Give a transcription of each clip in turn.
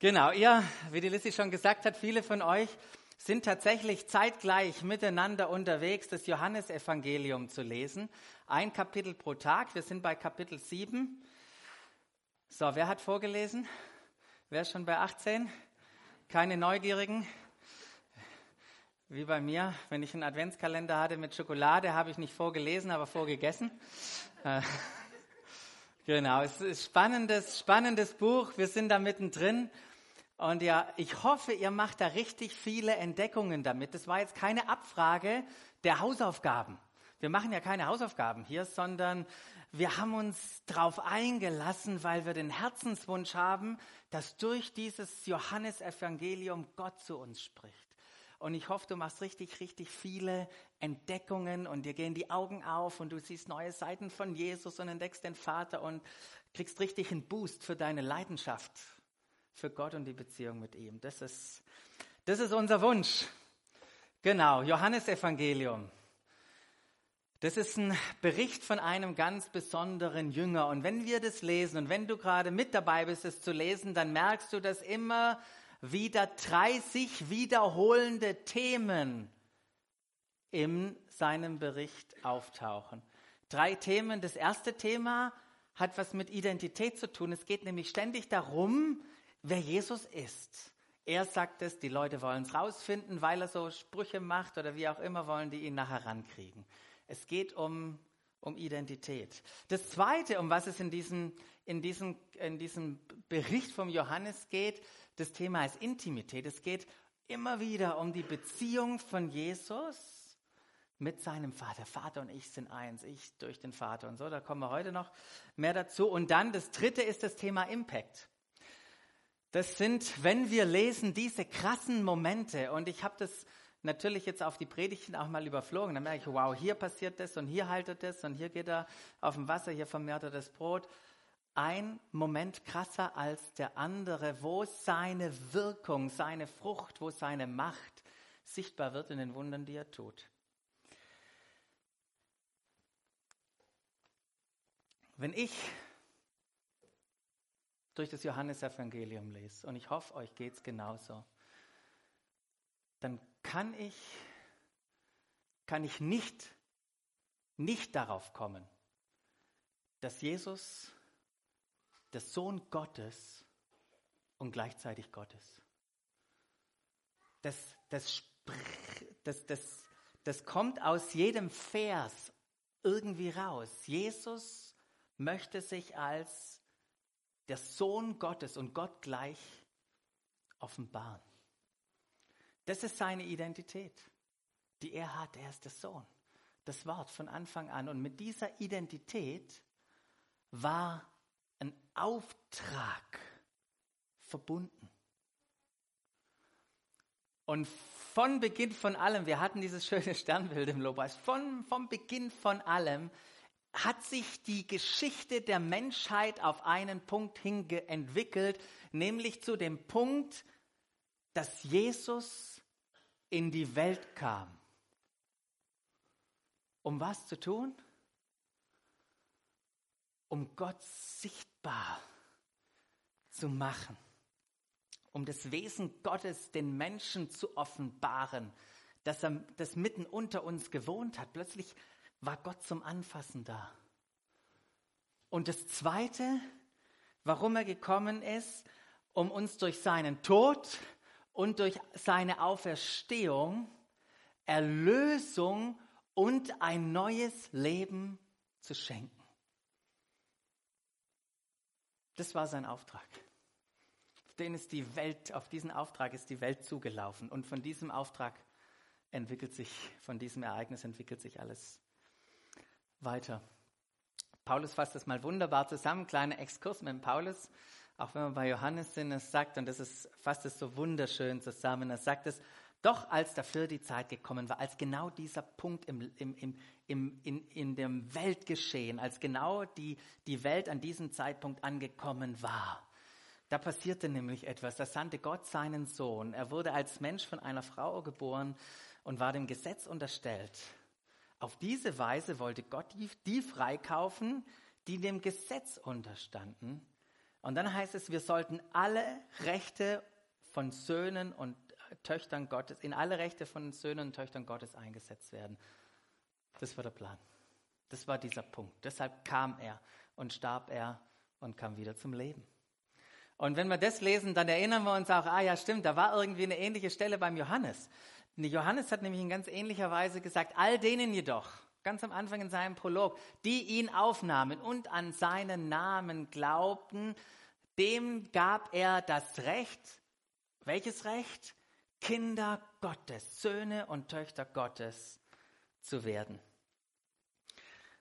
Genau, ihr, wie die Lissy schon gesagt hat, viele von euch sind tatsächlich zeitgleich miteinander unterwegs, das Johannesevangelium zu lesen. Ein Kapitel pro Tag. Wir sind bei Kapitel 7. So, wer hat vorgelesen? Wer ist schon bei 18? Keine Neugierigen? Wie bei mir, wenn ich einen Adventskalender hatte mit Schokolade, habe ich nicht vorgelesen, aber vorgegessen. Äh, genau, es ist spannendes, spannendes Buch. Wir sind da mittendrin. Und ja, ich hoffe, ihr macht da richtig viele Entdeckungen damit. Das war jetzt keine Abfrage der Hausaufgaben. Wir machen ja keine Hausaufgaben hier, sondern wir haben uns darauf eingelassen, weil wir den Herzenswunsch haben, dass durch dieses Johannesevangelium Gott zu uns spricht. Und ich hoffe, du machst richtig, richtig viele Entdeckungen und dir gehen die Augen auf und du siehst neue Seiten von Jesus und entdeckst den Vater und kriegst richtig einen Boost für deine Leidenschaft für Gott und die Beziehung mit ihm. Das ist, das ist unser Wunsch. Genau, Johannesevangelium. Das ist ein Bericht von einem ganz besonderen Jünger. Und wenn wir das lesen und wenn du gerade mit dabei bist, es zu lesen, dann merkst du, dass immer wieder drei sich wiederholende Themen in seinem Bericht auftauchen. Drei Themen. Das erste Thema hat was mit Identität zu tun. Es geht nämlich ständig darum, wer Jesus ist. Er sagt es, die Leute wollen es rausfinden, weil er so Sprüche macht oder wie auch immer wollen die ihn nachher rankriegen. Es geht um, um Identität. Das Zweite, um was es in diesem, in, diesem, in diesem Bericht vom Johannes geht, das Thema ist Intimität. Es geht immer wieder um die Beziehung von Jesus mit seinem Vater. Vater und ich sind eins, ich durch den Vater und so. Da kommen wir heute noch mehr dazu. Und dann das Dritte ist das Thema Impact. Das sind, wenn wir lesen, diese krassen Momente. Und ich habe das natürlich jetzt auf die Predigten auch mal überflogen. Dann merke ich, wow, hier passiert das und hier haltet das und hier geht er auf dem Wasser, hier vermehrt er das Brot. Ein Moment krasser als der andere, wo seine Wirkung, seine Frucht, wo seine Macht sichtbar wird in den Wundern, die er tut. Wenn ich durch das Johannesevangelium lese, und ich hoffe, euch geht es genauso, dann kann ich, kann ich nicht, nicht darauf kommen, dass Jesus der Sohn Gottes und gleichzeitig Gottes. Das, das, das, das, das kommt aus jedem Vers irgendwie raus. Jesus möchte sich als der Sohn Gottes und Gott gleich offenbaren. Das ist seine Identität, die er hat. Er ist der Sohn. Das Wort von Anfang an. Und mit dieser Identität war ein Auftrag verbunden. Und von Beginn von allem, wir hatten dieses schöne Sternbild im Lobpreis, von, vom Beginn von allem hat sich die Geschichte der Menschheit auf einen Punkt hin entwickelt, nämlich zu dem Punkt, dass Jesus in die Welt kam. Um was zu tun? Um Gott sichtbar zu machen, um das Wesen Gottes den Menschen zu offenbaren, dass er das mitten unter uns gewohnt hat. Plötzlich war Gott zum Anfassen da. Und das Zweite, warum er gekommen ist, um uns durch seinen Tod und durch seine Auferstehung Erlösung und ein neues Leben zu schenken. Das war sein Auftrag. Auf, den ist die Welt, auf diesen Auftrag ist die Welt zugelaufen. Und von diesem Auftrag entwickelt sich, von diesem Ereignis entwickelt sich alles weiter. Paulus fasst das mal wunderbar zusammen, kleiner Exkurs mit Paulus, auch wenn wir bei Johannes sind, es sagt, und das ist, fasst es so wunderschön zusammen, er sagt es, doch als dafür die Zeit gekommen war, als genau dieser Punkt im, im, im, im, in, in dem Weltgeschehen, als genau die, die Welt an diesem Zeitpunkt angekommen war, da passierte nämlich etwas. Da sandte Gott seinen Sohn. Er wurde als Mensch von einer Frau geboren und war dem Gesetz unterstellt. Auf diese Weise wollte Gott die, die freikaufen, die dem Gesetz unterstanden, Und dann heißt es, wir sollten alle Rechte von Söhnen und Töchtern Gottes, in alle Rechte von Söhnen und Töchtern Gottes eingesetzt werden. Das war der Plan. Das war dieser Punkt. Deshalb kam er und starb er und kam wieder zum Leben. Und wenn wir das lesen, dann erinnern wir uns auch, ah ja, stimmt, da war irgendwie eine ähnliche Stelle beim Johannes. Johannes hat nämlich in ganz ähnlicher Weise gesagt, all denen jedoch, ganz am Anfang in seinem Prolog, die ihn aufnahmen und an seinen Namen glaubten, dem gab er das Recht. Welches Recht? Kinder Gottes, Söhne und Töchter Gottes zu werden.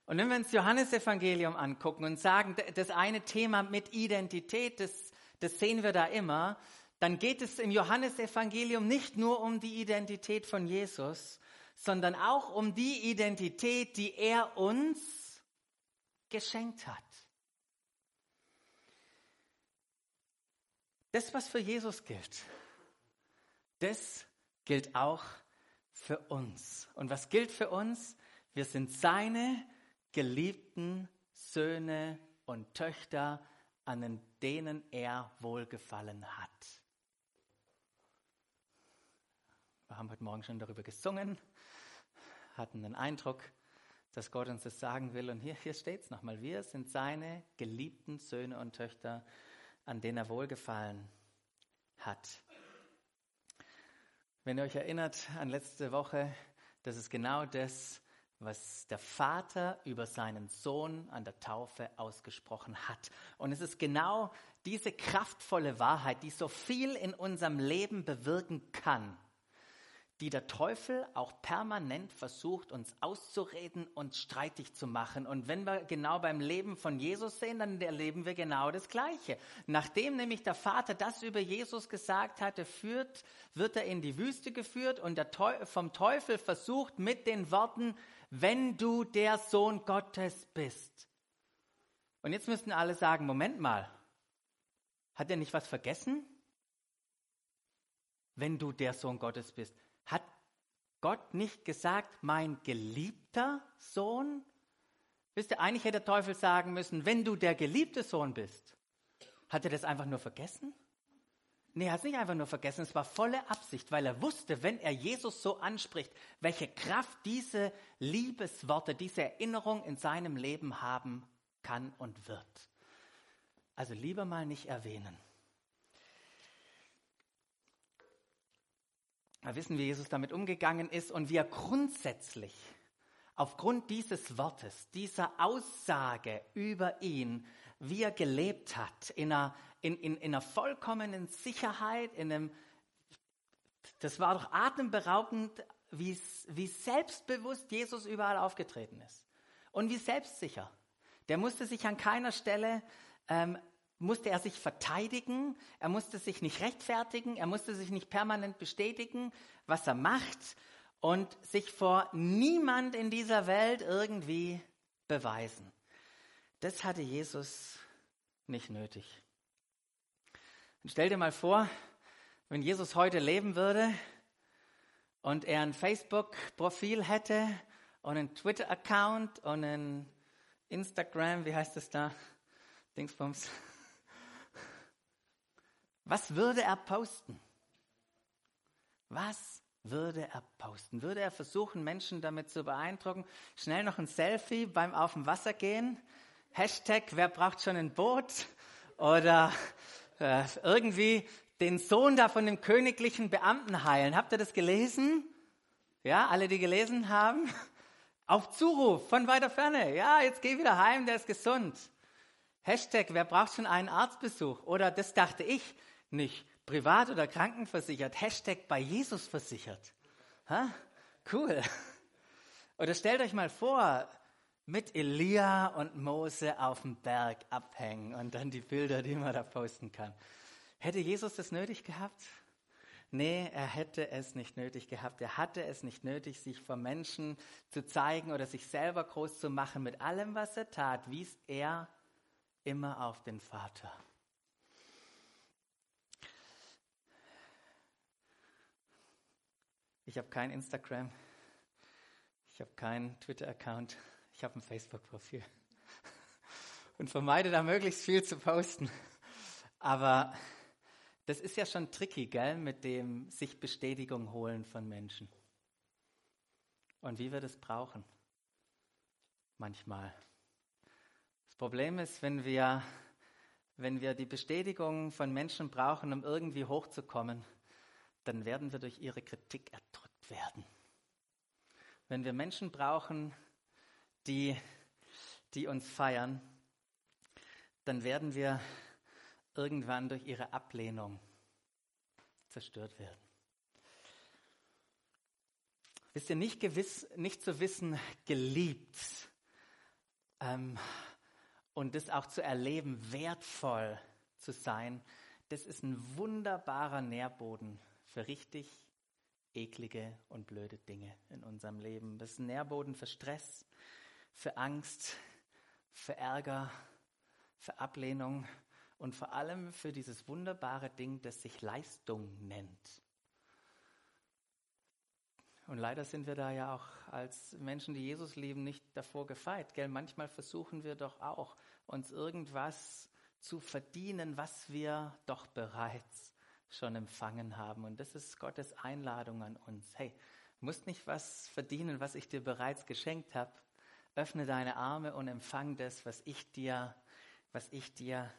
Und wenn wir uns Johannesevangelium angucken und sagen, das eine Thema mit Identität, das, das sehen wir da immer, dann geht es im Johannesevangelium nicht nur um die Identität von Jesus, sondern auch um die Identität, die er uns geschenkt hat. Das, was für Jesus gilt, das gilt auch für uns. Und was gilt für uns? Wir sind seine geliebten Söhne und Töchter, an denen er wohlgefallen hat. Haben heute Morgen schon darüber gesungen, hatten den Eindruck, dass Gott uns das sagen will. Und hier, hier steht es nochmal. Wir sind seine geliebten Söhne und Töchter, an denen er wohlgefallen hat. Wenn ihr euch erinnert an letzte Woche, das ist genau das, was der Vater über seinen Sohn an der Taufe ausgesprochen hat. Und es ist genau diese kraftvolle Wahrheit, die so viel in unserem Leben bewirken kann, die der Teufel auch permanent versucht, uns auszureden und streitig zu machen. Und wenn wir genau beim Leben von Jesus sehen, dann erleben wir genau das Gleiche. Nachdem nämlich der Vater das über Jesus gesagt hatte, führt, wird er in die Wüste geführt und Teufel, vom Teufel versucht mit den Worten, wenn du der Sohn Gottes bist. Und jetzt müssten alle sagen, Moment mal, hat er nicht was vergessen? Wenn du der Sohn Gottes bist. Gott nicht gesagt, mein geliebter Sohn? Wisst ihr, eigentlich hätte der Teufel sagen müssen, wenn du der geliebte Sohn bist. Hat er das einfach nur vergessen? Nee, er hat es nicht einfach nur vergessen, es war volle Absicht, weil er wusste, wenn er Jesus so anspricht, welche Kraft diese Liebesworte, diese Erinnerung in seinem Leben haben kann und wird. Also lieber mal nicht erwähnen. Wir wissen, wie Jesus damit umgegangen ist und wie er grundsätzlich aufgrund dieses Wortes, dieser Aussage über ihn, wie er gelebt hat, in einer, in, in, in einer vollkommenen Sicherheit, in einem, das war doch atemberaubend, wie, wie selbstbewusst Jesus überall aufgetreten ist und wie selbstsicher. Der musste sich an keiner Stelle ähm, musste er sich verteidigen, er musste sich nicht rechtfertigen, er musste sich nicht permanent bestätigen, was er macht und sich vor niemand in dieser Welt irgendwie beweisen. Das hatte Jesus nicht nötig. Und stell dir mal vor, wenn Jesus heute leben würde und er ein Facebook-Profil hätte und einen Twitter-Account und einen Instagram, wie heißt das da? Dingsbums. Was würde er posten? Was würde er posten? Würde er versuchen, Menschen damit zu beeindrucken? Schnell noch ein Selfie beim Auf dem Wasser gehen? Hashtag, wer braucht schon ein Boot? Oder äh, irgendwie den Sohn da von dem königlichen Beamten heilen. Habt ihr das gelesen? Ja, alle, die gelesen haben? Auf Zuruf von weiter Ferne. Ja, jetzt geh wieder heim, der ist gesund. Hashtag, wer braucht schon einen Arztbesuch? Oder das dachte ich, nicht privat oder krankenversichert, Hashtag bei Jesus versichert. Ha? Cool. Oder stellt euch mal vor, mit Elia und Mose auf dem Berg abhängen und dann die Bilder, die man da posten kann. Hätte Jesus das nötig gehabt? Nee, er hätte es nicht nötig gehabt. Er hatte es nicht nötig, sich vor Menschen zu zeigen oder sich selber groß zu machen. Mit allem, was er tat, wies er immer auf den Vater. Ich habe kein Instagram. Ich habe keinen Twitter-Account. Ich habe ein Facebook-Profil. Und vermeide da möglichst viel zu posten. Aber das ist ja schon tricky, gell, mit dem sich Bestätigung holen von Menschen. Und wie wir das brauchen. Manchmal. Das Problem ist, wenn wir, wenn wir die Bestätigung von Menschen brauchen, um irgendwie hochzukommen, dann werden wir durch ihre Kritik werden. Wenn wir Menschen brauchen, die, die uns feiern, dann werden wir irgendwann durch ihre Ablehnung zerstört werden. Wisst ihr, nicht, gewiss, nicht zu wissen, geliebt ähm, und das auch zu erleben, wertvoll zu sein, das ist ein wunderbarer Nährboden für richtig eklige und blöde Dinge in unserem Leben. Das ist ein Nährboden für Stress, für Angst, für Ärger, für Ablehnung und vor allem für dieses wunderbare Ding, das sich Leistung nennt. Und leider sind wir da ja auch als Menschen, die Jesus lieben, nicht davor gefeit. Gell? Manchmal versuchen wir doch auch, uns irgendwas zu verdienen, was wir doch bereits schon empfangen haben. Und das ist Gottes Einladung an uns. Hey, musst nicht was verdienen, was ich dir bereits geschenkt habe. Öffne deine Arme und empfang das, was ich dir, was ich dir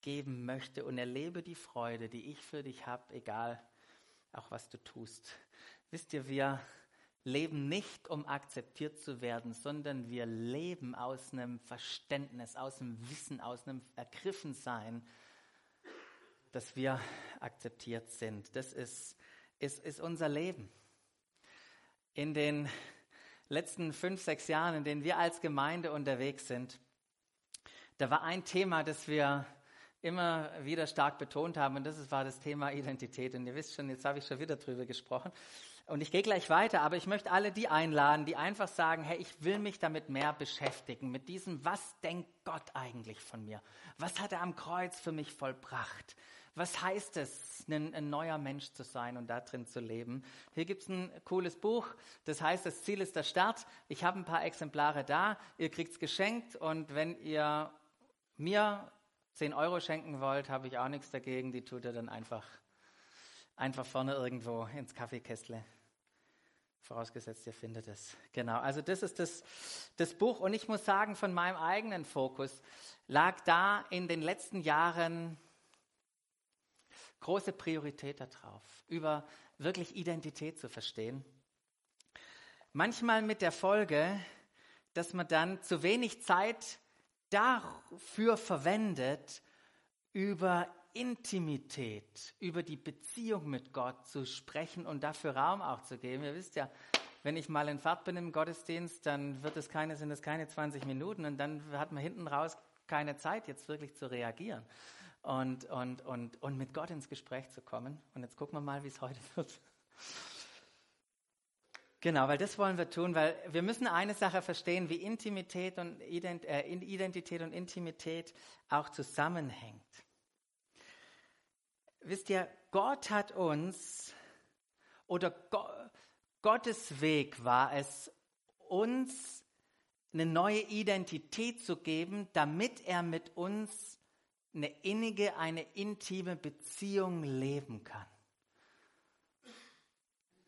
geben möchte und erlebe die Freude, die ich für dich habe, egal auch was du tust. Wisst ihr, wir leben nicht, um akzeptiert zu werden, sondern wir leben aus einem Verständnis, aus einem Wissen, aus einem Ergriffensein, dass wir akzeptiert sind. Das ist, ist, ist unser Leben. In den letzten fünf, sechs Jahren, in denen wir als Gemeinde unterwegs sind, da war ein Thema, das wir immer wieder stark betont haben, und das war das Thema Identität. Und ihr wisst schon, jetzt habe ich schon wieder drüber gesprochen. Und ich gehe gleich weiter, aber ich möchte alle die einladen, die einfach sagen, hey, ich will mich damit mehr beschäftigen, mit diesem, was denkt Gott eigentlich von mir? Was hat er am Kreuz für mich vollbracht? Was heißt es, ein, ein neuer Mensch zu sein und da drin zu leben? Hier gibt es ein cooles Buch, das heißt, das Ziel ist der Start. Ich habe ein paar Exemplare da, ihr kriegt es geschenkt und wenn ihr mir 10 Euro schenken wollt, habe ich auch nichts dagegen, die tut ihr dann einfach, einfach vorne irgendwo ins Kaffeekästle. Vorausgesetzt, ihr findet es. Genau, also das ist das, das Buch. Und ich muss sagen, von meinem eigenen Fokus lag da in den letzten Jahren große Priorität darauf, über wirklich Identität zu verstehen. Manchmal mit der Folge, dass man dann zu wenig Zeit dafür verwendet, über Intimität, über die Beziehung mit Gott zu sprechen und dafür Raum auch zu geben. Ihr wisst ja, wenn ich mal in Fahrt bin im Gottesdienst, dann wird es keine, sind es keine 20 Minuten und dann hat man hinten raus keine Zeit, jetzt wirklich zu reagieren und, und, und, und mit Gott ins Gespräch zu kommen. Und jetzt gucken wir mal, wie es heute wird. Genau, weil das wollen wir tun, weil wir müssen eine Sache verstehen, wie Intimität und Ident äh, Identität und Intimität auch zusammenhängt. Wisst ihr, Gott hat uns oder Go Gottes Weg war es, uns eine neue Identität zu geben, damit er mit uns eine innige, eine intime Beziehung leben kann.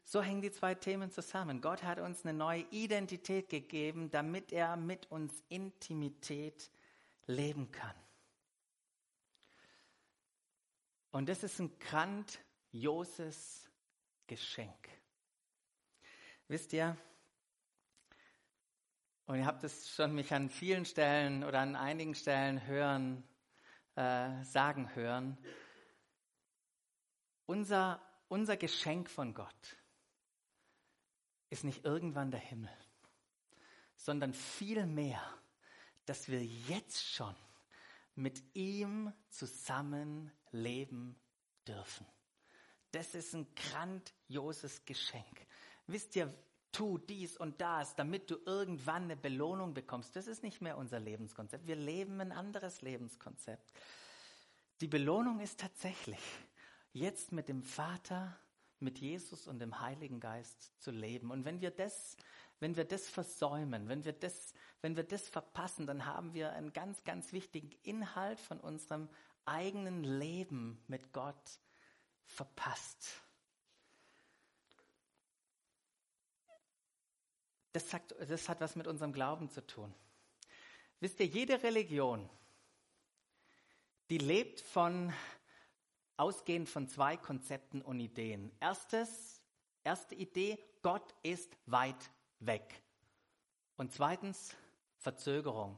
So hängen die zwei Themen zusammen. Gott hat uns eine neue Identität gegeben, damit er mit uns Intimität leben kann. Und das ist ein grandioses Geschenk. Wisst ihr, und ihr habt es schon mich an vielen Stellen oder an einigen Stellen hören, äh, sagen hören, unser, unser Geschenk von Gott ist nicht irgendwann der Himmel, sondern vielmehr, dass wir jetzt schon mit ihm zusammen leben dürfen. Das ist ein grandioses Geschenk. Wisst ihr, tu dies und das, damit du irgendwann eine Belohnung bekommst. Das ist nicht mehr unser Lebenskonzept. Wir leben ein anderes Lebenskonzept. Die Belohnung ist tatsächlich, jetzt mit dem Vater mit Jesus und dem Heiligen Geist zu leben. Und wenn wir das, wenn wir das versäumen, wenn wir das, wenn wir das verpassen, dann haben wir einen ganz, ganz wichtigen Inhalt von unserem eigenen Leben mit Gott verpasst. Das, sagt, das hat was mit unserem Glauben zu tun. Wisst ihr, jede Religion, die lebt von, ausgehend von zwei Konzepten und Ideen. Erstes, erste Idee, Gott ist weit weg. Und zweitens, Verzögerung.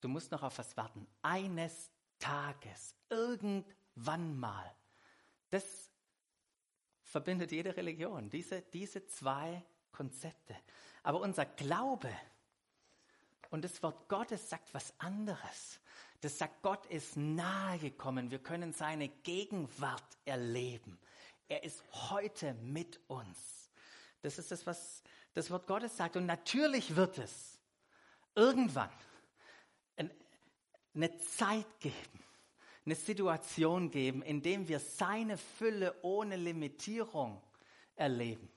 Du musst noch auf was warten. Eines Tages, irgendwann mal. Das verbindet jede Religion, diese, diese zwei Konzepte. Aber unser Glaube und das Wort Gottes sagt was anderes. Das sagt, Gott ist nahe gekommen. Wir können seine Gegenwart erleben. Er ist heute mit uns. Das ist das, was das Wort Gottes sagt. Und natürlich wird es irgendwann eine Zeit geben, eine Situation geben, in dem wir seine Fülle ohne Limitierung erleben.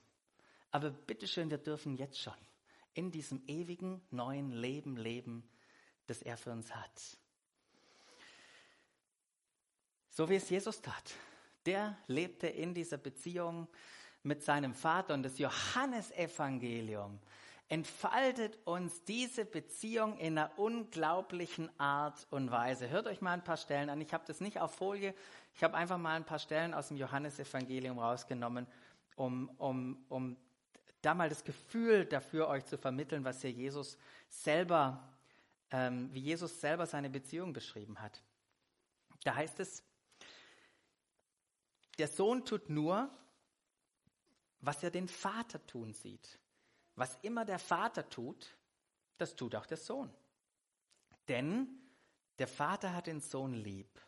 Aber bitteschön, wir dürfen jetzt schon in diesem ewigen neuen Leben leben, das er für uns hat. So wie es Jesus tat. Der lebte in dieser Beziehung mit seinem Vater und das Johannesevangelium entfaltet uns diese Beziehung in einer unglaublichen Art und Weise. Hört euch mal ein paar Stellen an. Ich habe das nicht auf Folie. Ich habe einfach mal ein paar Stellen aus dem Johannesevangelium rausgenommen, um, um, um da mal das Gefühl dafür euch zu vermitteln, was hier Jesus selber, ähm, wie Jesus selber seine Beziehung beschrieben hat. Da heißt es, der Sohn tut nur, was er den Vater tun sieht. Was immer der Vater tut, das tut auch der Sohn. Denn der Vater hat den Sohn lieb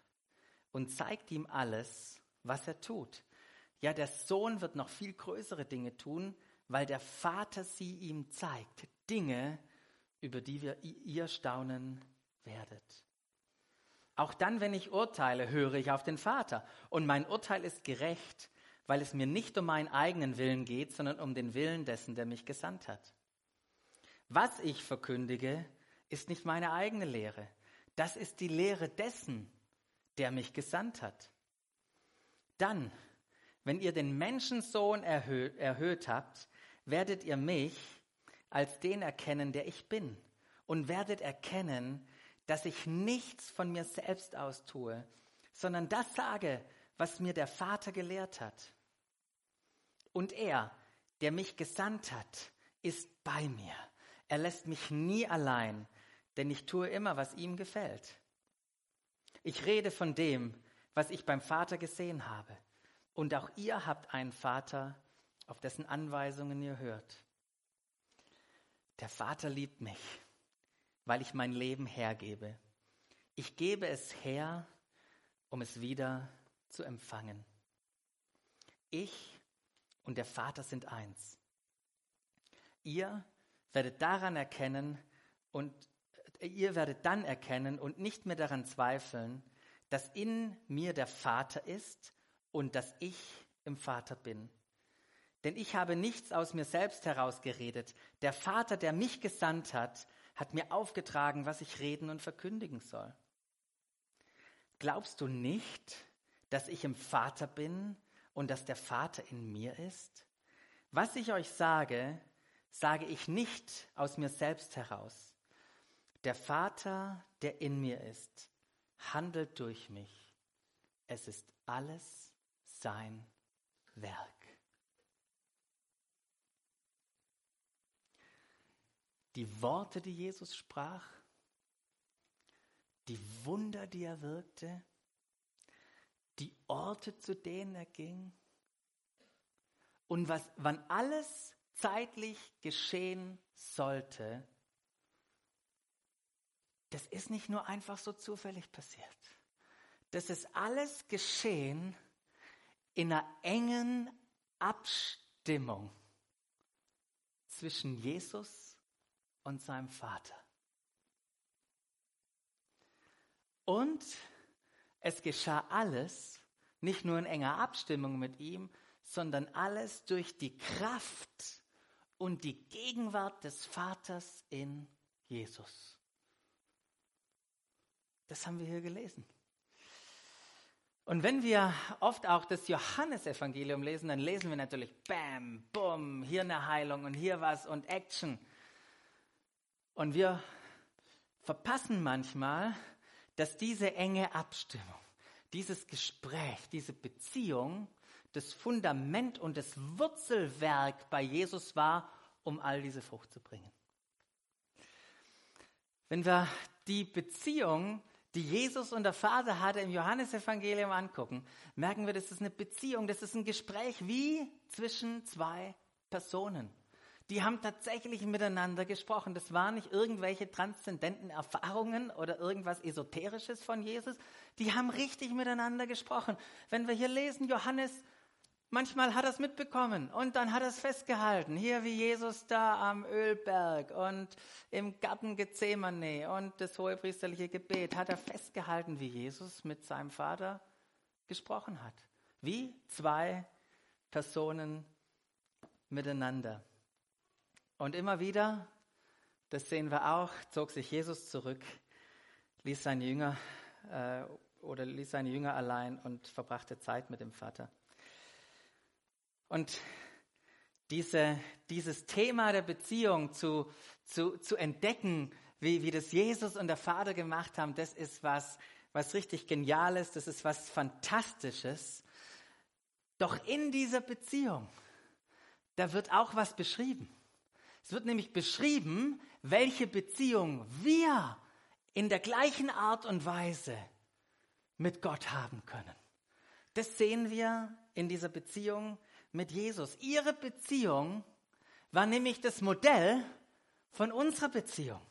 und zeigt ihm alles, was er tut. Ja, der Sohn wird noch viel größere Dinge tun, weil der Vater sie ihm zeigt. Dinge, über die wir ihr staunen werdet. Auch dann, wenn ich urteile, höre ich auf den Vater. Und mein Urteil ist gerecht, weil es mir nicht um meinen eigenen Willen geht, sondern um den Willen dessen, der mich gesandt hat. Was ich verkündige, ist nicht meine eigene Lehre. Das ist die Lehre dessen, der mich gesandt hat. Dann, wenn ihr den Menschensohn erhöht, erhöht habt, werdet ihr mich als den erkennen, der ich bin. Und werdet erkennen, dass ich nichts von mir selbst aus tue, sondern das sage, was mir der Vater gelehrt hat. Und er, der mich gesandt hat, ist bei mir. Er lässt mich nie allein, denn ich tue immer, was ihm gefällt. Ich rede von dem, was ich beim Vater gesehen habe. Und auch ihr habt einen Vater, auf dessen Anweisungen ihr hört. Der Vater liebt mich, weil ich mein Leben hergebe. Ich gebe es her, um es wieder zu empfangen. Ich und der Vater sind eins. Ihr werdet daran erkennen und ihr werdet dann erkennen und nicht mehr daran zweifeln, dass in mir der Vater ist und dass ich im Vater bin. Denn ich habe nichts aus mir selbst herausgeredet. Der Vater, der mich gesandt hat, hat mir aufgetragen, was ich reden und verkündigen soll. Glaubst du nicht, dass ich im Vater bin und dass der Vater in mir ist? Was ich euch sage, sage ich nicht aus mir selbst heraus. Der Vater, der in mir ist, handelt durch mich. Es ist alles sein Werk. Die Worte, die Jesus sprach, die Wunder, die er wirkte, die Orte, zu denen er ging und was, wann alles zeitlich geschehen sollte, das ist nicht nur einfach so zufällig passiert. Das ist alles geschehen in einer engen Abstimmung zwischen Jesus und seinem Vater. Und es geschah alles nicht nur in enger Abstimmung mit ihm, sondern alles durch die Kraft und die Gegenwart des Vaters in Jesus. Das haben wir hier gelesen. Und wenn wir oft auch das Johannesevangelium lesen, dann lesen wir natürlich Bam, Bumm, hier eine Heilung und hier was und Action. Und wir verpassen manchmal, dass diese enge Abstimmung, dieses Gespräch, diese Beziehung das Fundament und das Wurzelwerk bei Jesus war, um all diese Frucht zu bringen. Wenn wir die Beziehung die Jesus und der Vater hatte im Johannesevangelium angucken, merken wir, das ist eine Beziehung, das ist ein Gespräch wie zwischen zwei Personen. Die haben tatsächlich miteinander gesprochen. Das waren nicht irgendwelche transzendenten Erfahrungen oder irgendwas Esoterisches von Jesus. Die haben richtig miteinander gesprochen. Wenn wir hier lesen, Johannes Manchmal hat er es mitbekommen und dann hat er es festgehalten. Hier wie Jesus da am Ölberg und im Garten Gethsemane und das hohepriesterliche Gebet hat er festgehalten, wie Jesus mit seinem Vater gesprochen hat. Wie zwei Personen miteinander. Und immer wieder, das sehen wir auch, zog sich Jesus zurück, ließ seine Jünger äh, oder ließ seine Jünger allein und verbrachte Zeit mit dem Vater. Und diese, dieses Thema der Beziehung zu, zu, zu entdecken, wie, wie das Jesus und der Vater gemacht haben, das ist was, was richtig Geniales, das ist was Fantastisches. Doch in dieser Beziehung, da wird auch was beschrieben. Es wird nämlich beschrieben, welche Beziehung wir in der gleichen Art und Weise mit Gott haben können. Das sehen wir in dieser Beziehung mit Jesus. Ihre Beziehung war nämlich das Modell von unserer Beziehung.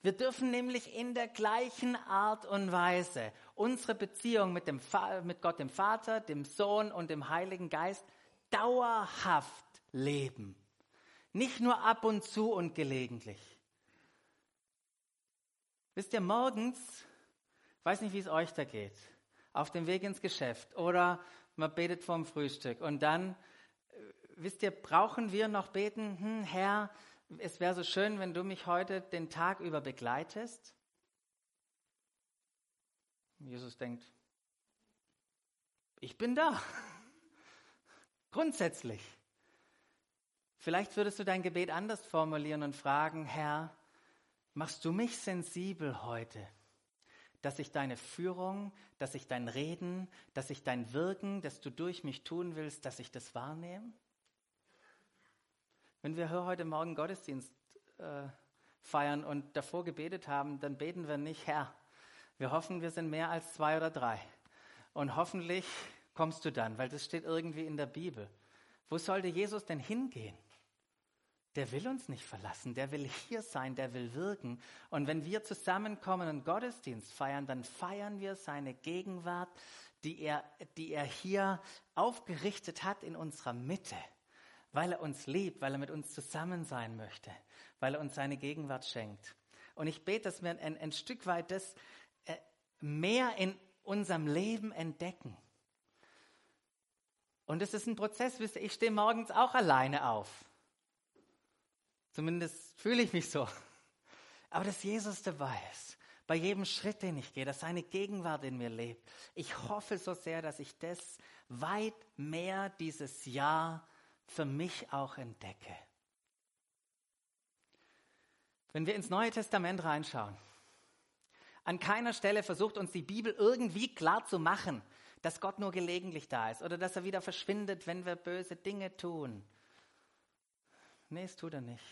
Wir dürfen nämlich in der gleichen Art und Weise unsere Beziehung mit, dem, mit Gott dem Vater, dem Sohn und dem Heiligen Geist dauerhaft leben. Nicht nur ab und zu und gelegentlich. Wisst ihr, morgens, weiß nicht, wie es euch da geht, auf dem Weg ins Geschäft oder man betet vorm Frühstück und dann wisst ihr, brauchen wir noch beten, hm, Herr, es wäre so schön, wenn du mich heute den Tag über begleitest? Jesus denkt, ich bin da. Grundsätzlich. Vielleicht würdest du dein Gebet anders formulieren und fragen, Herr, machst du mich sensibel heute, dass ich deine Führung, dass ich dein Reden, dass ich dein Wirken, das du durch mich tun willst, dass ich das wahrnehme? Wenn wir heute Morgen Gottesdienst äh, feiern und davor gebetet haben, dann beten wir nicht, Herr, wir hoffen, wir sind mehr als zwei oder drei. Und hoffentlich kommst du dann, weil das steht irgendwie in der Bibel. Wo sollte Jesus denn hingehen? Der will uns nicht verlassen, der will hier sein, der will wirken. Und wenn wir zusammenkommen und Gottesdienst feiern, dann feiern wir seine Gegenwart, die er, die er hier aufgerichtet hat in unserer Mitte weil er uns liebt, weil er mit uns zusammen sein möchte, weil er uns seine Gegenwart schenkt. Und ich bete, dass wir ein, ein Stück weit das äh, mehr in unserem Leben entdecken. Und es ist ein Prozess, wisst ihr, ich stehe morgens auch alleine auf. Zumindest fühle ich mich so. Aber dass Jesus dabei ist, bei jedem Schritt, den ich gehe, dass seine Gegenwart in mir lebt. Ich hoffe so sehr, dass ich das weit mehr dieses Jahr für mich auch entdecke. Wenn wir ins Neue Testament reinschauen, an keiner Stelle versucht uns die Bibel irgendwie klar zu machen, dass Gott nur gelegentlich da ist oder dass er wieder verschwindet, wenn wir böse Dinge tun. Nee, es tut er nicht.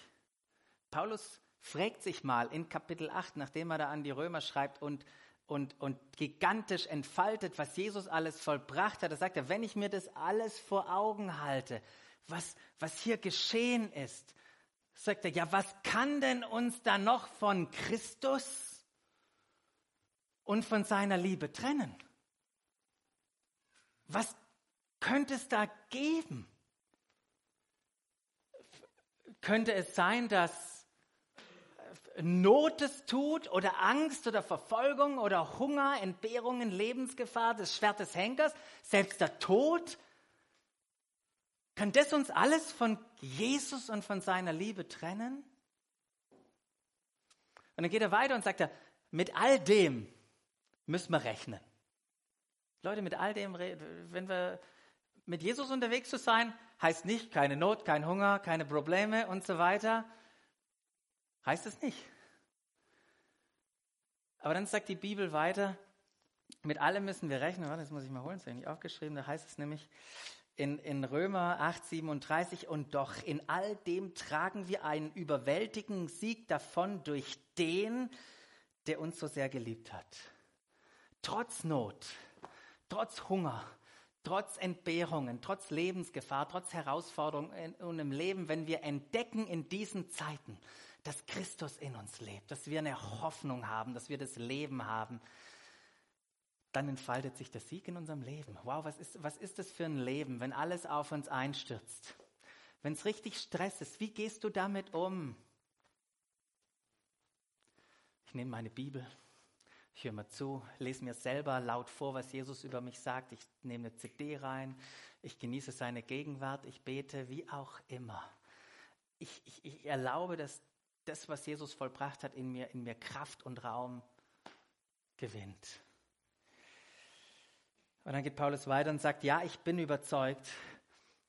Paulus fragt sich mal in Kapitel 8, nachdem er da an die Römer schreibt und, und, und gigantisch entfaltet, was Jesus alles vollbracht hat. Da sagt er, wenn ich mir das alles vor Augen halte, was, was hier geschehen ist, sagt er, ja, was kann denn uns da noch von Christus und von seiner Liebe trennen? Was könnte es da geben? Könnte es sein, dass Not es tut oder Angst oder Verfolgung oder Hunger, Entbehrungen, Lebensgefahr, das Schwert des Henkers, selbst der Tod kann das uns alles von Jesus und von seiner Liebe trennen? Und dann geht er weiter und sagt er, mit all dem müssen wir rechnen. Leute, mit all dem, wenn wir mit Jesus unterwegs zu sein, heißt nicht keine Not, kein Hunger, keine Probleme und so weiter. Heißt es nicht. Aber dann sagt die Bibel weiter, mit allem müssen wir rechnen. Das muss ich mal holen, das habe ich nicht aufgeschrieben. Da heißt es nämlich in, in Römer 8, 37, und doch in all dem tragen wir einen überwältigenden Sieg davon durch den, der uns so sehr geliebt hat. Trotz Not, trotz Hunger, trotz Entbehrungen, trotz Lebensgefahr, trotz Herausforderungen und im Leben, wenn wir entdecken in diesen Zeiten, dass Christus in uns lebt, dass wir eine Hoffnung haben, dass wir das Leben haben, dann entfaltet sich der Sieg in unserem Leben. Wow, was ist, was ist das für ein Leben, wenn alles auf uns einstürzt? Wenn es richtig Stress ist, wie gehst du damit um? Ich nehme meine Bibel, ich höre mal zu, lese mir selber laut vor, was Jesus über mich sagt. Ich nehme eine CD rein, ich genieße seine Gegenwart, ich bete, wie auch immer. Ich, ich, ich erlaube, dass das, was Jesus vollbracht hat, in mir, in mir Kraft und Raum gewinnt. Und dann geht Paulus weiter und sagt, ja, ich bin überzeugt,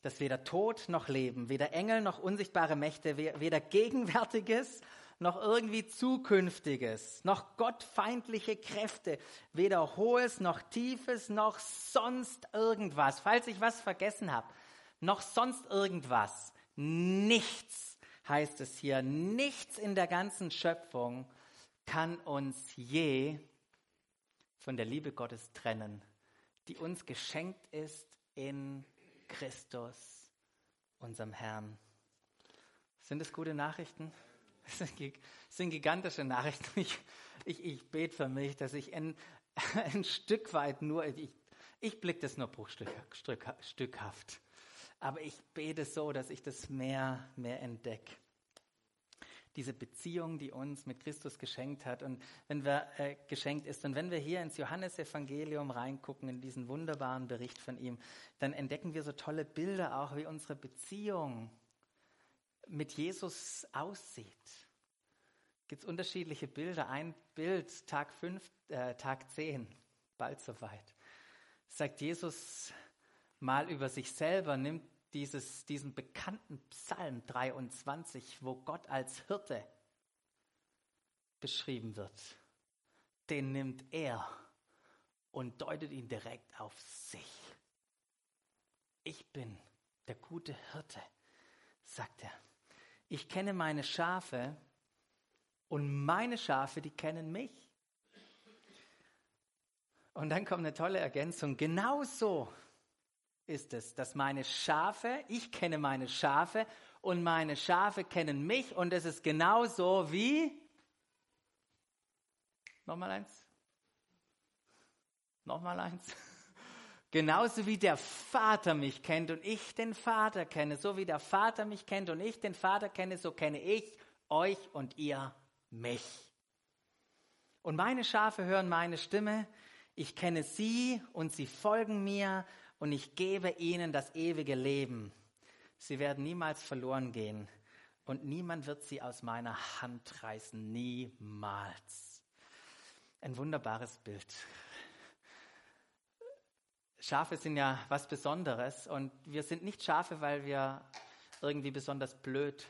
dass weder Tod noch Leben, weder Engel noch unsichtbare Mächte, weder Gegenwärtiges noch irgendwie Zukünftiges, noch gottfeindliche Kräfte, weder Hohes noch Tiefes noch sonst irgendwas, falls ich was vergessen habe, noch sonst irgendwas, nichts heißt es hier, nichts in der ganzen Schöpfung kann uns je von der Liebe Gottes trennen, die uns geschenkt ist in Christus, unserem Herrn. Sind es gute Nachrichten? Das sind gigantische Nachrichten. Ich, ich, ich bete für mich, dass ich ein, ein Stück weit nur, ich, ich blicke das nur bruchstückhaft. Aber ich bete so, dass ich das mehr, mehr entdecke diese Beziehung, die uns mit Christus geschenkt hat und wenn wir äh, geschenkt ist. Und wenn wir hier ins Johannesevangelium reingucken, in diesen wunderbaren Bericht von ihm, dann entdecken wir so tolle Bilder auch, wie unsere Beziehung mit Jesus aussieht. Gibt es unterschiedliche Bilder. Ein Bild, Tag 5, äh, Tag 10, bald soweit, sagt Jesus mal über sich selber, nimmt dieses, diesen bekannten Psalm 23, wo Gott als Hirte beschrieben wird, den nimmt er und deutet ihn direkt auf sich. Ich bin der gute Hirte, sagt er. Ich kenne meine Schafe und meine Schafe, die kennen mich. Und dann kommt eine tolle Ergänzung. Genauso ist es, dass meine Schafe, ich kenne meine Schafe und meine Schafe kennen mich und es ist genauso wie, nochmal eins, nochmal eins, genauso wie der Vater mich kennt und ich den Vater kenne, so wie der Vater mich kennt und ich den Vater kenne, so kenne ich euch und ihr mich. Und meine Schafe hören meine Stimme, ich kenne sie und sie folgen mir und ich gebe ihnen das ewige Leben. Sie werden niemals verloren gehen und niemand wird sie aus meiner Hand reißen. Niemals. Ein wunderbares Bild. Schafe sind ja was Besonderes und wir sind nicht Schafe, weil wir irgendwie besonders blöd,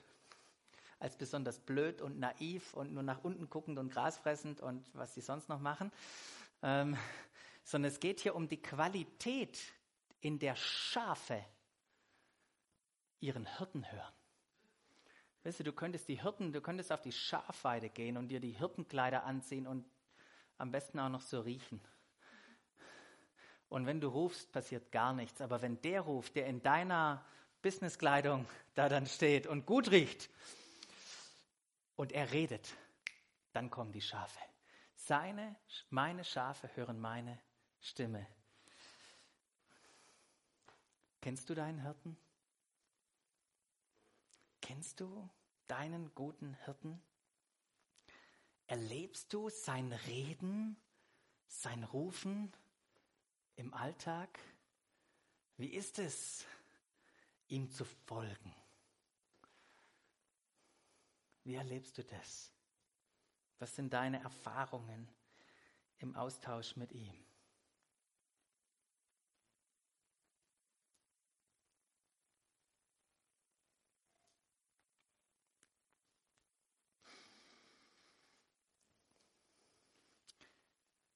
als besonders blöd und naiv und nur nach unten guckend und Gras fressend und was sie sonst noch machen, ähm, sondern es geht hier um die Qualität in der Schafe ihren Hirten hören. Weißt du, du könntest die Hirten, du könntest auf die Schafweide gehen und dir die Hirtenkleider anziehen und am besten auch noch so riechen. Und wenn du rufst, passiert gar nichts. Aber wenn der ruft, der in deiner Businesskleidung da dann steht und gut riecht und er redet, dann kommen die Schafe. Seine, meine Schafe hören meine Stimme. Kennst du deinen Hirten? Kennst du deinen guten Hirten? Erlebst du sein Reden, sein Rufen im Alltag? Wie ist es, ihm zu folgen? Wie erlebst du das? Was sind deine Erfahrungen im Austausch mit ihm?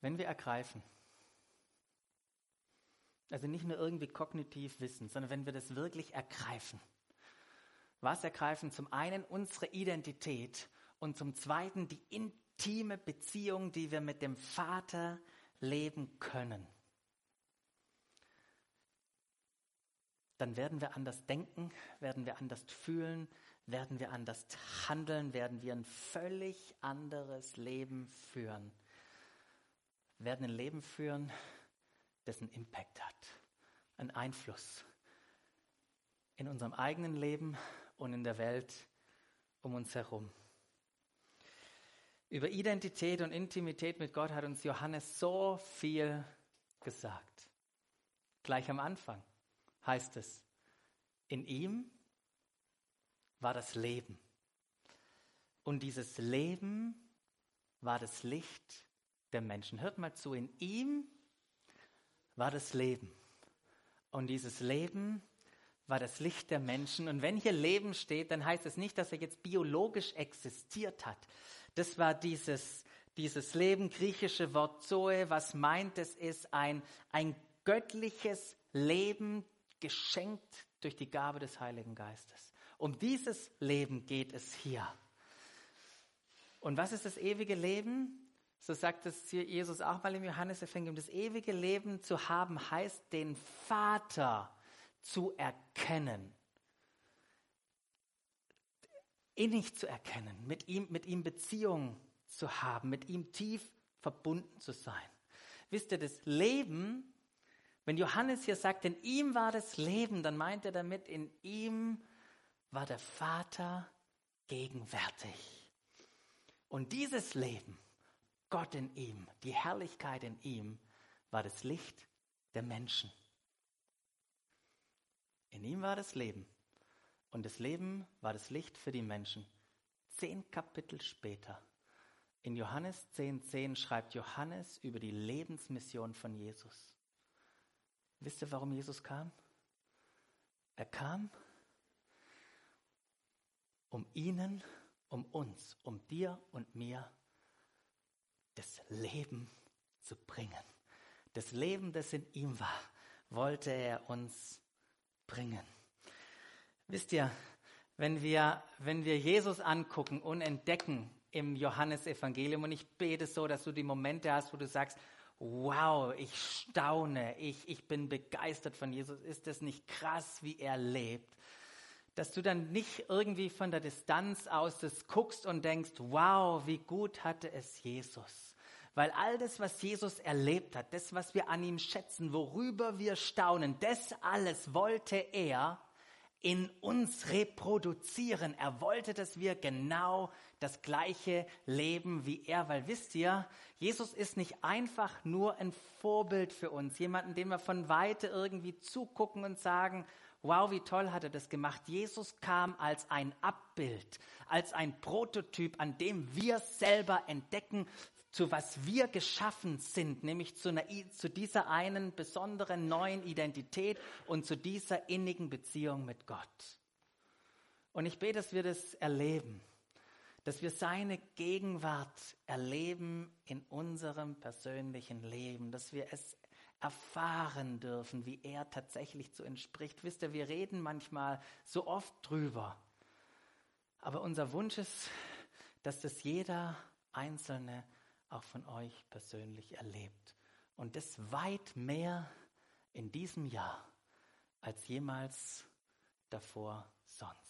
Wenn wir ergreifen, also nicht nur irgendwie kognitiv wissen, sondern wenn wir das wirklich ergreifen. Was ergreifen? Zum einen unsere Identität und zum zweiten die intime Beziehung, die wir mit dem Vater leben können. Dann werden wir anders denken, werden wir anders fühlen, werden wir anders handeln, werden wir ein völlig anderes Leben führen. Werden ein Leben führen, dessen Impact hat, einen Einfluss in unserem eigenen Leben und in der Welt um uns herum. Über Identität und Intimität mit Gott hat uns Johannes so viel gesagt. Gleich am Anfang heißt es, in ihm war das Leben. Und dieses Leben war das Licht der Menschen. Hört mal zu, in ihm war das Leben. Und dieses Leben war das Licht der Menschen. Und wenn hier Leben steht, dann heißt es nicht, dass er jetzt biologisch existiert hat. Das war dieses, dieses Leben, griechische Wort Zoe, was meint es ist ein, ein göttliches Leben geschenkt durch die Gabe des Heiligen Geistes. Um dieses Leben geht es hier. Und was ist das ewige Leben? So sagt es hier Jesus auch mal im Johannesevangelium. Das ewige Leben zu haben heißt, den Vater zu erkennen. Innig zu erkennen, mit ihm, mit ihm Beziehung zu haben, mit ihm tief verbunden zu sein. Wisst ihr, das Leben, wenn Johannes hier sagt, in ihm war das Leben, dann meint er damit, in ihm war der Vater gegenwärtig. Und dieses Leben, Gott in ihm, die Herrlichkeit in ihm, war das Licht der Menschen. In ihm war das Leben. Und das Leben war das Licht für die Menschen. Zehn Kapitel später, in Johannes 10,10 10 schreibt Johannes über die Lebensmission von Jesus. Wisst ihr, warum Jesus kam? Er kam, um ihnen, um uns, um dir und mir das Leben zu bringen. Das Leben, das in ihm war, wollte er uns bringen. Wisst ihr, wenn wir, wenn wir Jesus angucken und entdecken im Johannesevangelium, und ich bete so, dass du die Momente hast, wo du sagst, wow, ich staune, ich, ich bin begeistert von Jesus, ist das nicht krass, wie er lebt? dass du dann nicht irgendwie von der Distanz aus das guckst und denkst, wow, wie gut hatte es Jesus. Weil all das, was Jesus erlebt hat, das, was wir an ihm schätzen, worüber wir staunen, das alles wollte er in uns reproduzieren. Er wollte, dass wir genau das gleiche leben wie er, weil wisst ihr, Jesus ist nicht einfach nur ein Vorbild für uns, jemanden, dem wir von weite irgendwie zugucken und sagen, wow, wie toll hat er das gemacht. Jesus kam als ein Abbild, als ein Prototyp, an dem wir selber entdecken, zu was wir geschaffen sind, nämlich zu, einer, zu dieser einen besonderen neuen Identität und zu dieser innigen Beziehung mit Gott. Und ich bete, dass wir das erleben, dass wir seine Gegenwart erleben in unserem persönlichen Leben, dass wir es erfahren dürfen, wie er tatsächlich so entspricht. Wisst ihr, wir reden manchmal so oft drüber. Aber unser Wunsch ist, dass das jeder Einzelne auch von euch persönlich erlebt. Und das weit mehr in diesem Jahr als jemals davor sonst.